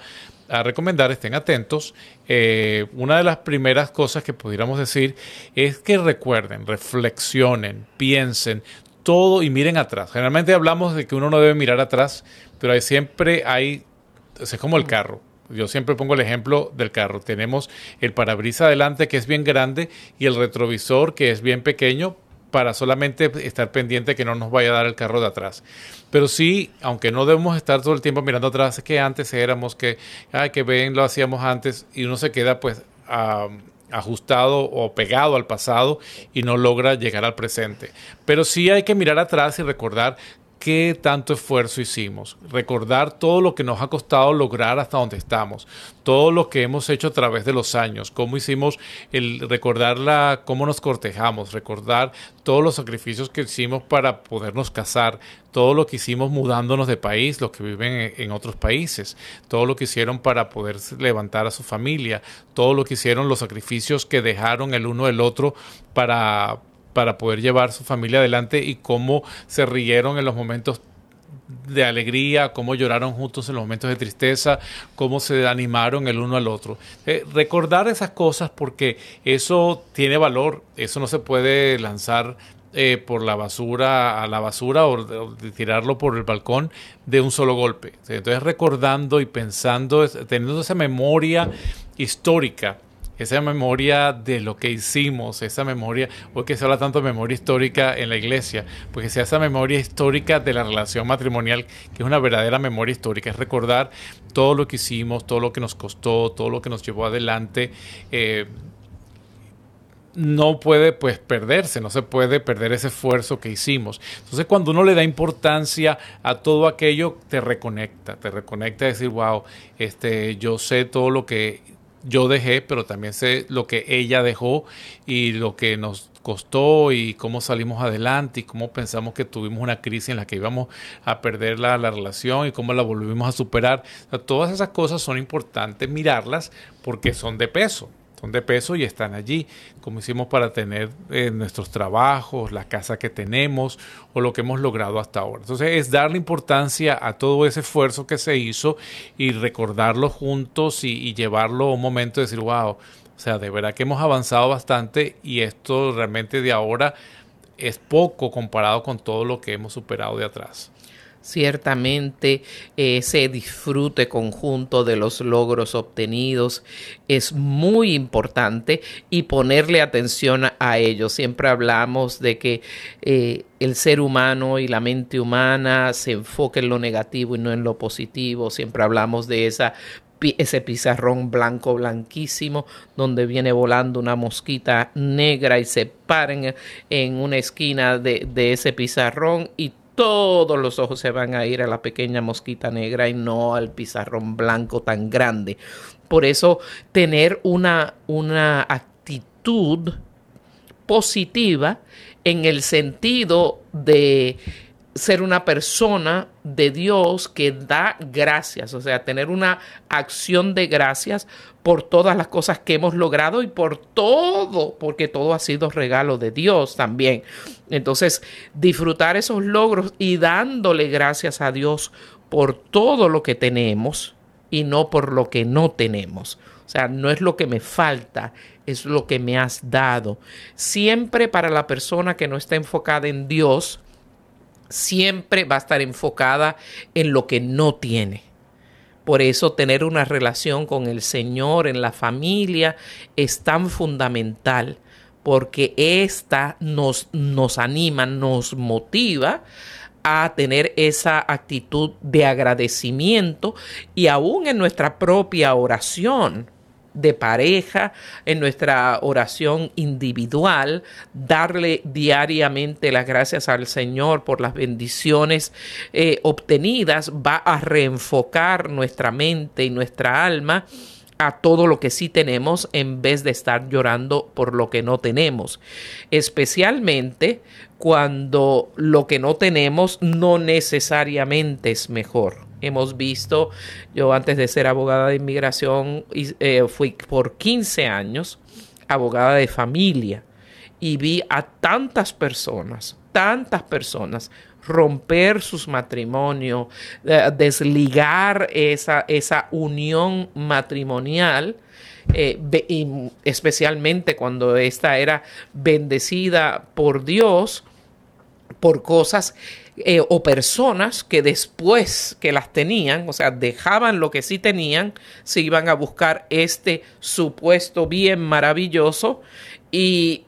recomendar, estén atentos. Eh, una de las primeras cosas que pudiéramos decir es que recuerden, reflexionen, piensen todo y miren atrás. Generalmente hablamos de que uno no debe mirar atrás, pero hay, siempre hay, es como el carro yo siempre pongo el ejemplo del carro. Tenemos el parabrisas adelante que es bien grande y el retrovisor que es bien pequeño para solamente estar pendiente que no nos vaya a dar el carro de atrás. Pero sí, aunque no debemos estar todo el tiempo mirando atrás, es que antes éramos, que, ay, que ven, lo hacíamos antes y uno se queda pues ajustado o pegado al pasado y no logra llegar al presente. Pero sí hay que mirar atrás y recordar qué tanto esfuerzo hicimos, recordar todo lo que nos ha costado lograr hasta donde estamos, todo lo que hemos hecho a través de los años, cómo hicimos el recordar cómo nos cortejamos, recordar todos los sacrificios que hicimos para podernos casar, todo lo que hicimos mudándonos de país, los que viven en otros países, todo lo que hicieron para poder levantar a su familia, todo lo que hicieron los sacrificios que dejaron el uno del otro para para poder llevar su familia adelante y cómo se rieron en los momentos de alegría, cómo lloraron juntos en los momentos de tristeza, cómo se animaron el uno al otro. Eh, recordar esas cosas porque eso tiene valor, eso no se puede lanzar eh, por la basura a la basura o, tirarlo por el balcón de un solo golpe. Entonces recordando y pensando, teniendo esa memoria histórica esa memoria de lo que hicimos, esa memoria, porque se habla tanto de memoria histórica en la iglesia, porque sea esa memoria histórica de la relación matrimonial, que es una verdadera memoria histórica, es recordar todo lo que hicimos, todo lo que nos costó, todo lo que nos llevó adelante. Eh, no puede pues perderse, no se puede perder ese esfuerzo que hicimos. Entonces cuando uno le da importancia a todo aquello, te reconecta, te reconecta a decir, wow, este, yo sé todo lo que yo dejé, pero también sé lo que ella dejó y lo que nos costó y cómo salimos adelante y cómo pensamos que tuvimos una crisis en la que íbamos a perder la, relación y cómo la volvimos a superar. todas esas cosas son importantes mirarlas porque son de peso son de peso y están allí, como hicimos para tener eh, nuestros trabajos, la casa que tenemos o lo que hemos logrado hasta ahora. Entonces es darle importancia a todo ese esfuerzo que se hizo y recordarlo juntos y, y llevarlo a un momento de decir, wow, o sea, de verdad que hemos avanzado bastante y esto realmente de ahora es poco comparado con todo lo que hemos superado de atrás. Ciertamente ese disfrute conjunto de los logros obtenidos es muy importante y ponerle atención a ello. Siempre hablamos de que eh, el ser humano y la mente humana se enfoque en lo negativo y no en lo positivo. Siempre hablamos de esa ese pizarrón blanco blanquísimo donde viene volando una mosquita negra y se para en, una esquina de, de ese pizarrón y todos los ojos se van a ir a la pequeña mosquita negra y no al pizarrón blanco tan grande. Por eso tener una, una actitud positiva en el sentido de ser una persona de Dios que da gracias, o sea, tener una acción de gracias por todas las cosas que hemos logrado y por todo, porque todo ha sido regalo de Dios también. Entonces, disfrutar esos logros y dándole gracias a Dios por todo lo que tenemos y no por lo que no tenemos. O sea, no es lo que me falta, es lo que me has dado. Siempre para la persona que no está enfocada en Dios, siempre va a estar enfocada en lo que no tiene. Por eso tener una relación con el Señor en la familia es tan fundamental, porque esta nos, nos anima, nos motiva a tener esa actitud de agradecimiento y aún en nuestra propia oración de pareja, en nuestra oración individual, darle diariamente las gracias al Señor por las bendiciones eh, obtenidas, va a reenfocar nuestra mente y nuestra alma a todo lo que sí tenemos en vez de estar llorando por lo que no tenemos. Especialmente cuando lo que no tenemos no necesariamente es mejor Hemos visto, yo antes de ser abogada de inmigración, eh, fui por 15 años abogada de familia y vi a tantas personas, tantas personas romper sus matrimonios, eh, desligar esa, esa unión matrimonial, eh, especialmente cuando esta era bendecida por Dios, por cosas eh, o personas que después que las tenían, o sea, dejaban lo que sí tenían, se iban a buscar este supuesto bien maravilloso y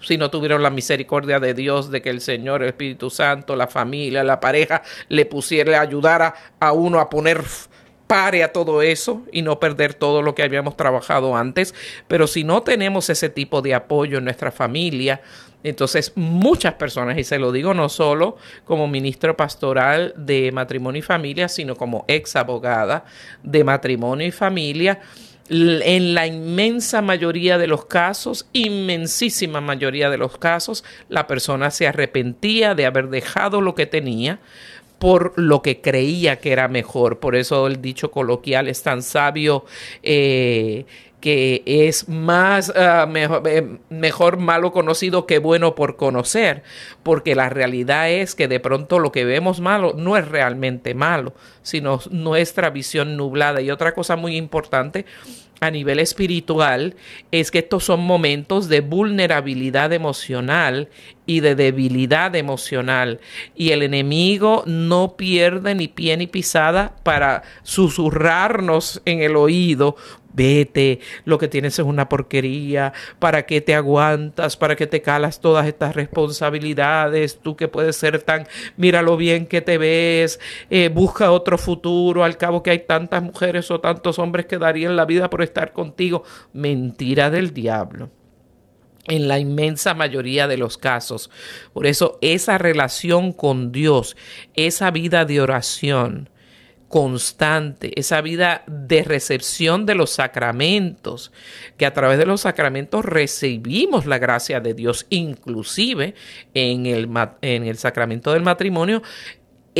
si no tuvieron la misericordia de Dios, de que el Señor, el Espíritu Santo, la familia, la pareja le pusiera, le ayudara a uno a poner pare a todo eso y no perder todo lo que habíamos trabajado antes. Pero si no tenemos ese tipo de apoyo en nuestra familia, entonces muchas personas, y se lo digo no solo como ministro pastoral de matrimonio y familia, sino como ex abogada de matrimonio y familia, en la inmensa mayoría de los casos, inmensísima mayoría de los casos, la persona se arrepentía de haber dejado lo que tenía por lo que creía que era mejor. Por eso el dicho coloquial es tan sabio. Eh, que es más ah, mejor, eh, mejor, malo conocido que bueno por conocer, porque la realidad es que de pronto lo que vemos malo no es realmente malo, sino nuestra visión nublada. Y otra cosa muy importante a nivel espiritual es que estos son momentos de vulnerabilidad emocional y de debilidad emocional y el enemigo no pierde ni pie ni pisada para susurrarnos en el oído Vete, lo que tienes es una porquería, ¿para qué te aguantas? ¿Para qué te calas todas estas responsabilidades? Tú que puedes ser tan, mira lo bien que te ves, eh, busca otro futuro, al cabo que hay tantas mujeres o tantos hombres que darían la vida por estar contigo. Mentira del diablo en la inmensa mayoría de los casos. Por eso esa relación con Dios, esa vida de oración, constante, esa vida de recepción de los sacramentos, que a través de los sacramentos recibimos la gracia de Dios, inclusive en el, en el sacramento del matrimonio,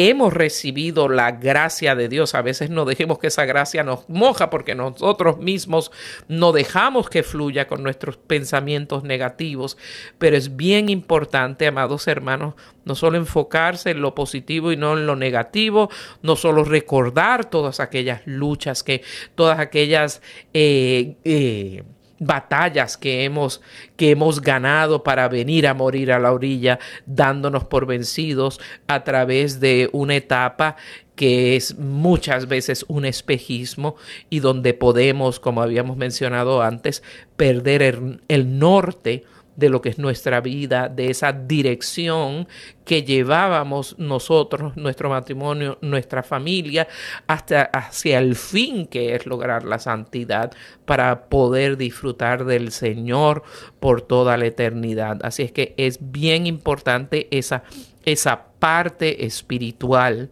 hemos recibido la gracia de Dios. A veces no dejemos que esa gracia nos moja porque nosotros mismos no dejamos que fluya con nuestros pensamientos negativos. Pero es bien importante, amados hermanos, no solo enfocarse en lo positivo y no en lo negativo, no solo recordar todas aquellas luchas que, todas aquellas... Eh, eh, batallas que hemos, que hemos ganado para venir a morir a la orilla, dándonos por vencidos a través de una etapa que es muchas veces un espejismo y donde podemos, como habíamos mencionado antes, perder el, el norte de lo que es nuestra vida, de esa dirección que llevábamos nosotros, nuestro matrimonio, nuestra familia, hasta hacia el fin que es lograr la santidad para poder disfrutar del Señor por toda la eternidad. Así es que es bien importante esa, esa parte espiritual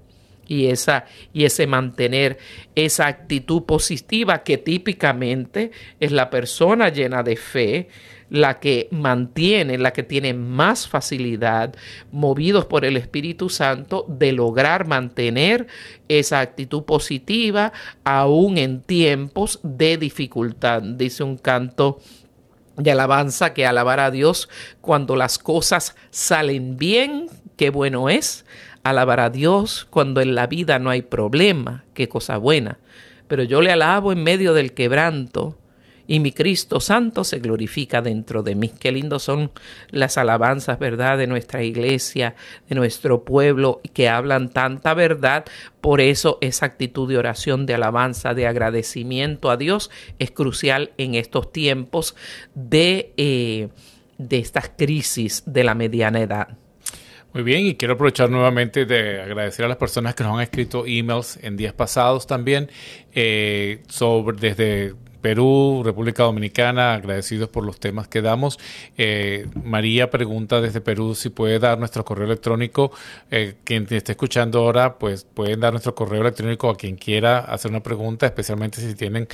y, esa, y ese mantener esa actitud positiva que típicamente es la persona llena de fe, la que mantiene, la que tiene más facilidad, movidos por el Espíritu Santo, de lograr mantener esa actitud positiva aún en tiempos de dificultad. Dice un canto de alabanza que alabar a Dios cuando las cosas salen bien, qué bueno es. Alabar a Dios cuando en la vida no hay problema, qué cosa buena. Pero yo le alabo en medio del quebranto y mi Cristo Santo se glorifica dentro de mí. Qué lindo son las alabanzas, ¿verdad?, de nuestra iglesia, de nuestro pueblo, que hablan tanta verdad. Por eso esa actitud de oración, de alabanza, de agradecimiento a Dios es crucial en estos tiempos de, eh, de estas crisis de la mediana edad. Muy bien, y quiero aprovechar nuevamente de agradecer a las personas que nos han escrito emails en días pasados también, eh, sobre desde Perú, República Dominicana, agradecidos por los temas que damos. Eh, María pregunta desde Perú si puede dar nuestro correo electrónico. Eh, quien te esté escuchando ahora, pues pueden dar nuestro correo electrónico a quien quiera hacer una pregunta, especialmente si tienen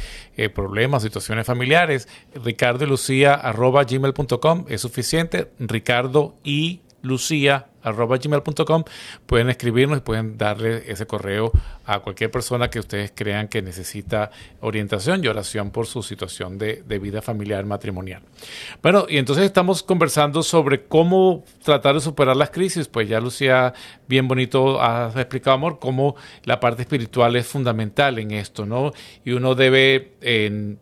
problemas, situaciones familiares. Ricardo y Lucía arroba gmail.com es suficiente. Ricardo y lucia.gmail.com pueden escribirnos y pueden darle ese correo a cualquier persona que ustedes crean que necesita orientación y oración por su situación de, vida familiar matrimonial. Bueno, y entonces estamos conversando sobre cómo tratar de superar las crisis. Pues ya Lucía, bien bonito, has explicado, amor, cómo la parte espiritual es fundamental en esto, ¿no? Y uno debe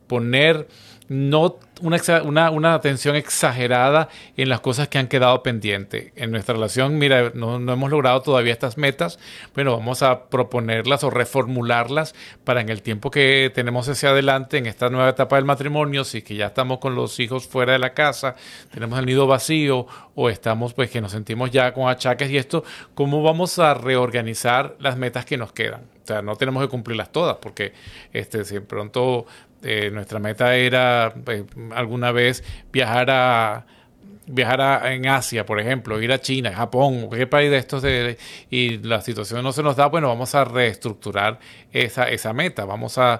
poner no una, una, atención exagerada en las cosas que han quedado pendientes. En nuestra relación, mira, no, hemos logrado todavía estas metas, bueno, vamos a proponerlas o reformularlas para en el tiempo que tenemos hacia adelante, en esta nueva etapa del matrimonio, si que ya estamos con los hijos fuera de la casa, tenemos el nido vacío o estamos pues que nos sentimos ya con achaques y esto, ¿cómo vamos a reorganizar las metas que nos quedan? O sea, no tenemos que cumplirlas todas porque este, si pronto eh, nuestra meta era eh, alguna vez viajar a viajar en Asia, por ejemplo, ir a China, Japón, cualquier país de estos de, y la situación no se nos da, bueno, vamos a reestructurar esa, esa meta, vamos a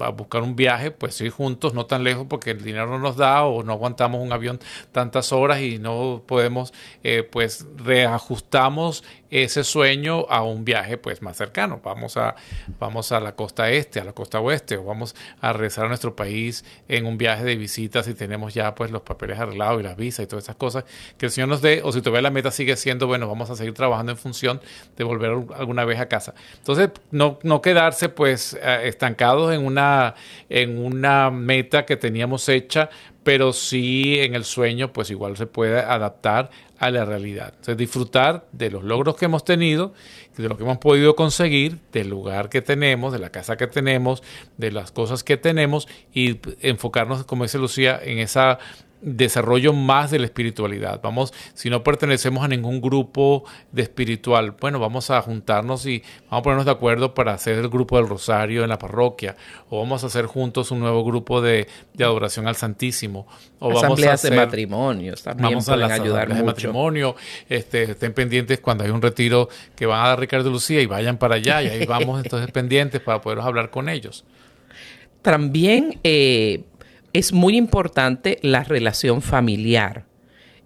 a buscar un viaje, pues sí, juntos, no tan lejos porque el dinero no nos da o no aguantamos un avión tantas horas y no podemos, eh, pues reajustamos ese sueño a un viaje pues más cercano. Vamos a, vamos a la costa este, a la costa oeste o vamos a regresar a nuestro país en un viaje de visitas y tenemos ya pues los papeles arreglados y las visas y todas esas cosas que el Señor nos dé o si todavía la meta sigue siendo, bueno, vamos a seguir trabajando en función de volver alguna vez a casa. Entonces, no, no quedarse pues eh, estancados en una, en una meta que teníamos hecha, pero sí en el sueño, pues igual se puede adaptar a la realidad. Entonces, disfrutar de los logros que hemos tenido, de lo que hemos podido conseguir, del lugar que tenemos, de la casa que tenemos, de las cosas que tenemos y enfocarnos, como dice Lucía, en esa desarrollo más de la espiritualidad. Vamos, si no pertenecemos a ningún grupo de espiritual, bueno, vamos a juntarnos y vamos a ponernos de acuerdo para hacer el grupo del Rosario en la parroquia, o vamos a hacer juntos un nuevo grupo de, adoración al Santísimo, o vamos a hacer, de matrimonios también vamos a las ayudar de matrimonio, este, estén pendientes cuando hay un retiro que van a dar Ricardo Lucía y vayan para allá y ahí vamos [LAUGHS] entonces pendientes para poder hablar con ellos. También eh, es muy importante la relación familiar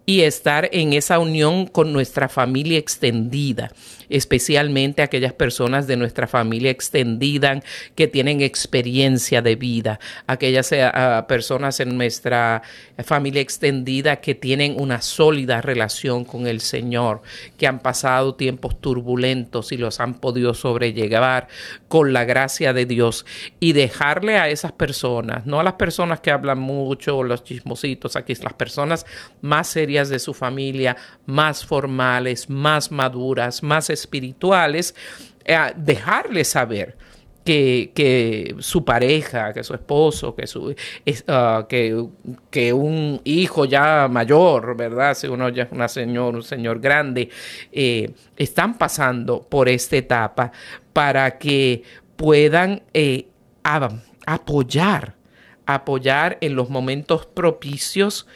y estar en esa unión con nuestra familia extendida especialmente aquellas personas de nuestra familia extendida que tienen experiencia de vida, aquellas eh, personas en nuestra familia extendida que tienen una sólida relación con el Señor, que han pasado tiempos turbulentos y los han podido sobrellevar con la gracia de Dios y dejarle a esas personas, no a las personas que hablan mucho los chismositos, aquí las personas más serias de su familia, más formales, más maduras, más espirituales, eh, dejarles saber que, su pareja, que su esposo, que, su, ah, que, un hijo ya mayor, ¿verdad? Si uno ya es una señor, un señor grande, eh, están pasando por esta etapa para que puedan eh, apoyar, apoyar en los momentos propicios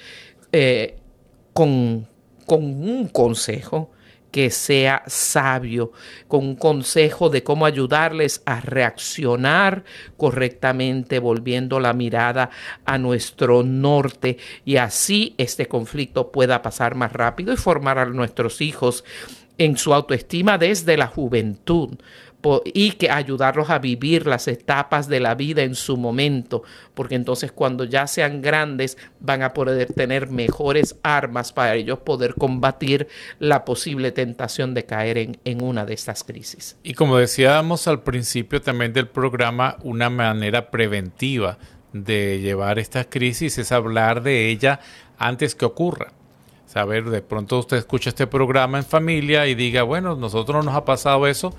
con, con un consejo, que sea sabio, con un consejo de cómo ayudarles a reaccionar correctamente, volviendo la mirada a nuestro norte y así este conflicto pueda pasar más rápido y formar a nuestros hijos en su autoestima desde la juventud, y que ayudarlos a vivir las etapas de la vida en su momento, porque entonces cuando ya sean grandes van a poder tener mejores armas para ellos poder combatir la posible tentación de caer en, una de estas crisis. Y como decíamos al principio también del programa, una manera preventiva de llevar estas crisis es hablar de ella antes que ocurra. Saber, de pronto usted escucha este programa en familia y diga, bueno, nosotros no nos ha pasado eso,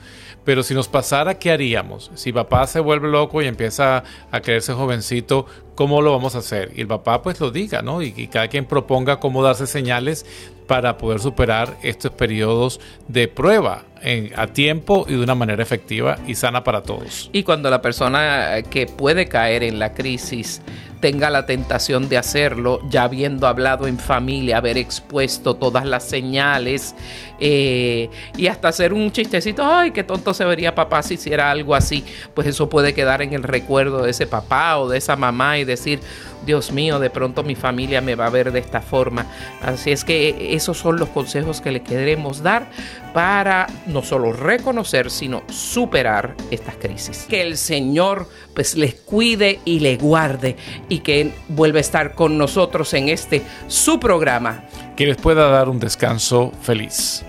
pero si nos pasara, ¿qué haríamos? Si papá se vuelve loco y empieza a creerse jovencito, ¿cómo lo vamos a hacer? Y el papá pues lo diga, ¿no? Y, y cada quien proponga cómo darse señales para poder superar estos periodos de prueba en, a tiempo y de una manera efectiva y sana para todos. Y cuando la persona que puede caer en la crisis tenga la tentación de hacerlo, ya habiendo hablado en familia, haber expuesto todas las señales eh, y hasta hacer un chistecito, ay, qué tonto se vería papá si hiciera algo así, pues eso puede quedar en el recuerdo de ese papá o de esa mamá y decir, Dios mío, de pronto mi familia me va a ver de esta forma. Así es que esos son los consejos que le queremos dar para no solo reconocer, sino superar estas crisis. Que el Señor pues les cuide y le guarde y que vuelva a estar con nosotros en este su programa. Que les pueda dar un descanso feliz.